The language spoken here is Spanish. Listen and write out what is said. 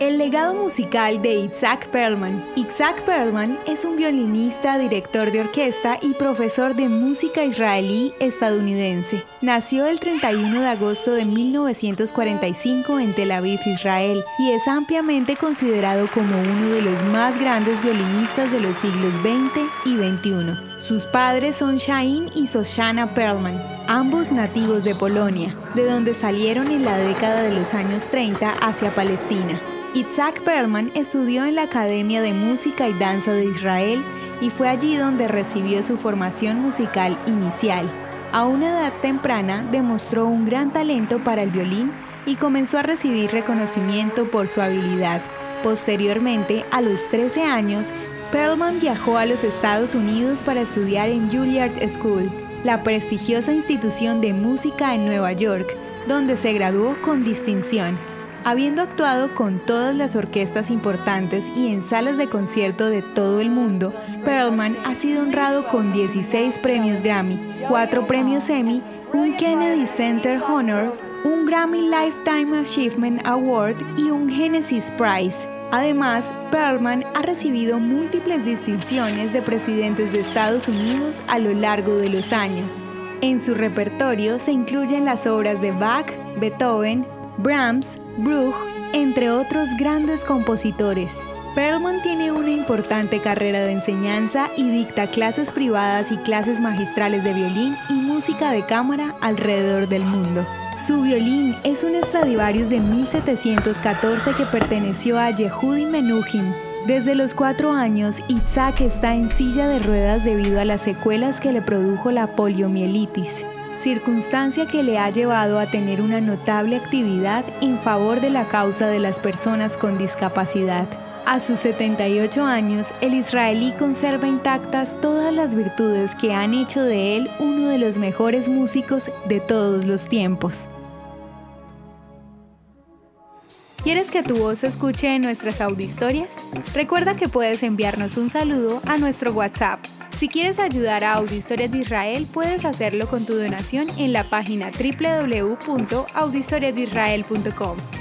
El legado musical de Isaac Perlman. Isaac Perlman es un violinista, director de orquesta y profesor de música israelí estadounidense. Nació el 31 de agosto de 1945 en Tel Aviv, Israel, y es ampliamente considerado como uno de los más grandes violinistas de los siglos XX y XXI. Sus padres son Shain y Soshana Perlman, ambos nativos de Polonia, de donde salieron en la década de los años 30 hacia Palestina. Isaac Perlman estudió en la Academia de Música y Danza de Israel y fue allí donde recibió su formación musical inicial. A una edad temprana demostró un gran talento para el violín y comenzó a recibir reconocimiento por su habilidad. Posteriormente, a los 13 años, Perlman viajó a los Estados Unidos para estudiar en Juilliard School, la prestigiosa institución de música en Nueva York, donde se graduó con distinción. Habiendo actuado con todas las orquestas importantes y en salas de concierto de todo el mundo, Perlman ha sido honrado con 16 premios Grammy, 4 premios Emmy, un Kennedy Center Honor, un Grammy Lifetime Achievement Award y un Genesis Prize. Además, Perlman ha recibido múltiples distinciones de presidentes de Estados Unidos a lo largo de los años. En su repertorio se incluyen las obras de Bach, Beethoven, Brahms, Bruch, entre otros grandes compositores. Perlman tiene una importante carrera de enseñanza y dicta clases privadas y clases magistrales de violín y música de cámara alrededor del mundo. Su violín es un Stradivarius de 1714 que perteneció a Yehudi Menuhin. Desde los cuatro años, Isaac está en silla de ruedas debido a las secuelas que le produjo la poliomielitis circunstancia que le ha llevado a tener una notable actividad en favor de la causa de las personas con discapacidad. A sus 78 años, el israelí conserva intactas todas las virtudes que han hecho de él uno de los mejores músicos de todos los tiempos. ¿Quieres que tu voz se escuche en nuestras audiohistorias? Recuerda que puedes enviarnos un saludo a nuestro WhatsApp si quieres ayudar a Audiohistorias de Israel, puedes hacerlo con tu donación en la página www.audiohistoriasdeisrael.com.